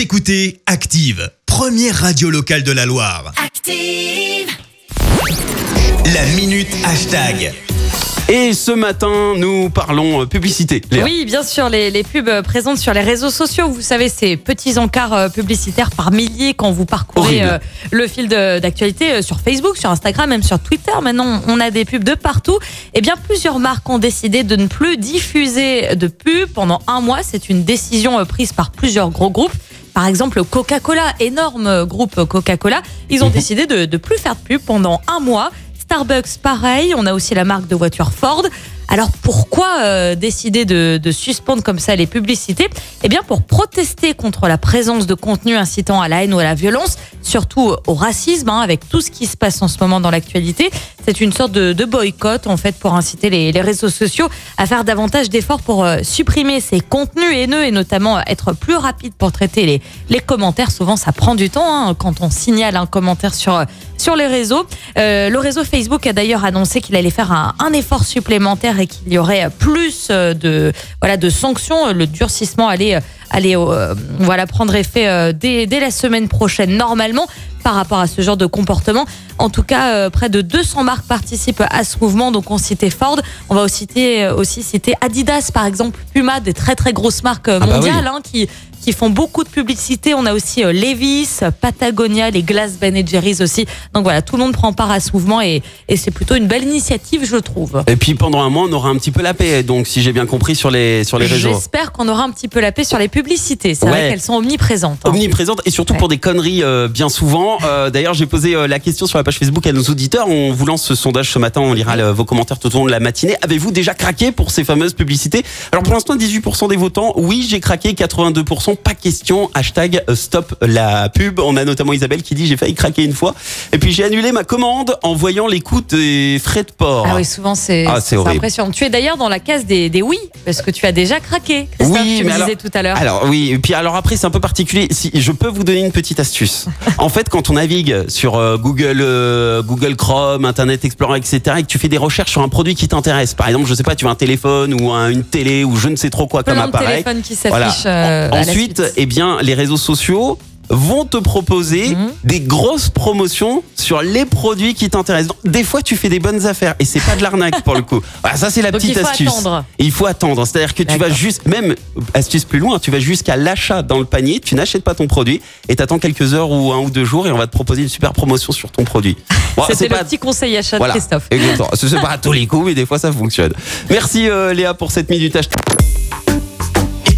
Vous écoutez Active, première radio locale de la Loire. Active. La minute hashtag. Et ce matin, nous parlons euh, publicité. Léa. Oui, bien sûr, les, les pubs euh, présentes sur les réseaux sociaux. Vous savez, ces petits encarts euh, publicitaires par milliers quand vous parcourez euh, le fil d'actualité euh, sur Facebook, sur Instagram, même sur Twitter. Maintenant, on a des pubs de partout. Eh bien, plusieurs marques ont décidé de ne plus diffuser de pubs pendant un mois. C'est une décision prise par plusieurs gros groupes. Par exemple, Coca-Cola, énorme groupe Coca-Cola, ils ont Mhm. décidé de ne plus faire de pub pendant un mois. Starbucks, pareil. On a aussi la marque de voiture Ford. Alors pourquoi euh, décider de, suspendre comme ça les publicités? Eh bien pour protester contre la présence de contenu incitant à la haine ou à la violence, surtout au racisme, hein, avec tout ce qui se passe en ce moment dans l'actualité. C'est une sorte de, boycott en fait pour inciter les, réseaux sociaux à faire davantage d'efforts pour euh, supprimer ces contenus haineux et notamment être plus rapide pour traiter les, commentaires. Souvent ça prend du temps hein, quand on signale un commentaire sur, euh, sur les réseaux. Le réseau Facebook a d'ailleurs annoncé qu'il allait faire un effort supplémentaire et qu'il y aurait plus euh, de voilà de sanctions. Le durcissement allait allait euh, voilà prendre effet euh, dès, dès la semaine prochaine normalement par rapport à ce genre de comportement. En tout cas, euh, près de 200 marques participent à ce mouvement. Donc on citait Ford, on va aussi citer, euh, aussi citer Adidas par exemple, Puma, des très très grosses marques euh, Ah bah mondiales hein, qui qui font beaucoup de publicité. On a aussi euh, Levi's, Patagonia, les glaces Ben Jerry's aussi. Donc voilà, tout le monde prend part à ce mouvement et, et c'est plutôt une belle initiative, je trouve. Et puis pendant un mois, on aura un petit peu la paix, donc si j'ai bien compris sur les sur les réseaux. J'espère qu'on aura un petit peu la paix sur les publicités. C'est Ouais. vrai qu'elles sont omniprésentes. hein. Omniprésente et surtout Ouais. pour des conneries euh, bien souvent. Euh, D'ailleurs, j'ai posé euh, la question sur la page Facebook à nos auditeurs. On vous lance ce sondage ce matin. On lira le- vos commentaires tout au long de la matinée. Avez-vous déjà craqué pour ces fameuses publicités? Alors pour l'instant, 18% des votants, oui, j'ai craqué. 82%, pas question. Hashtag euh, stop la pub. On a notamment Isabelle qui dit j'ai failli craquer une fois. Et puis j'ai annulé ma commande en voyant les coûts des frais de port. Ah oui, souvent c'est Ah, impressionnant. Tu es d'ailleurs dans la case des, des oui, parce que tu as déjà craqué. Christophe, Oui, tu mais me alors- disais tout à l'heure. Alors oui, et puis alors après c'est un peu particulier. Si je peux vous donner une petite astuce. en fait, quand on navigue sur euh, Google, euh, Google Chrome, Internet Explorer, etc., et que tu fais des recherches sur un produit qui t'intéresse, par exemple, je sais pas, tu veux un téléphone ou un- une télé ou je ne sais trop quoi comme Plein appareil. téléphones qui Voilà. euh, à la Ensuite, suite. eh bien, les réseaux sociaux vont te proposer Mhm. des grosses promotions sur les produits qui t'intéressent. Des fois, tu fais des bonnes affaires et c'est pas de l'arnaque pour le coup. Voilà, ça c'est la Donc, petite il faut astuce. attendre. Il faut attendre. C'est-à-dire que tu vas juste, même astuce plus loin, tu vas jusqu'à l'achat dans le panier, tu n'achètes pas ton produit et t'attends quelques heures ou un ou deux jours et on va te proposer une super promotion sur ton produit. Bon, C'était c'est le pas- petit conseil achat Voilà. de Christophe. Exactement. Ce n'est pas à tous les coups, mais des fois ça fonctionne. Merci euh, Léa pour cette minute hashtag.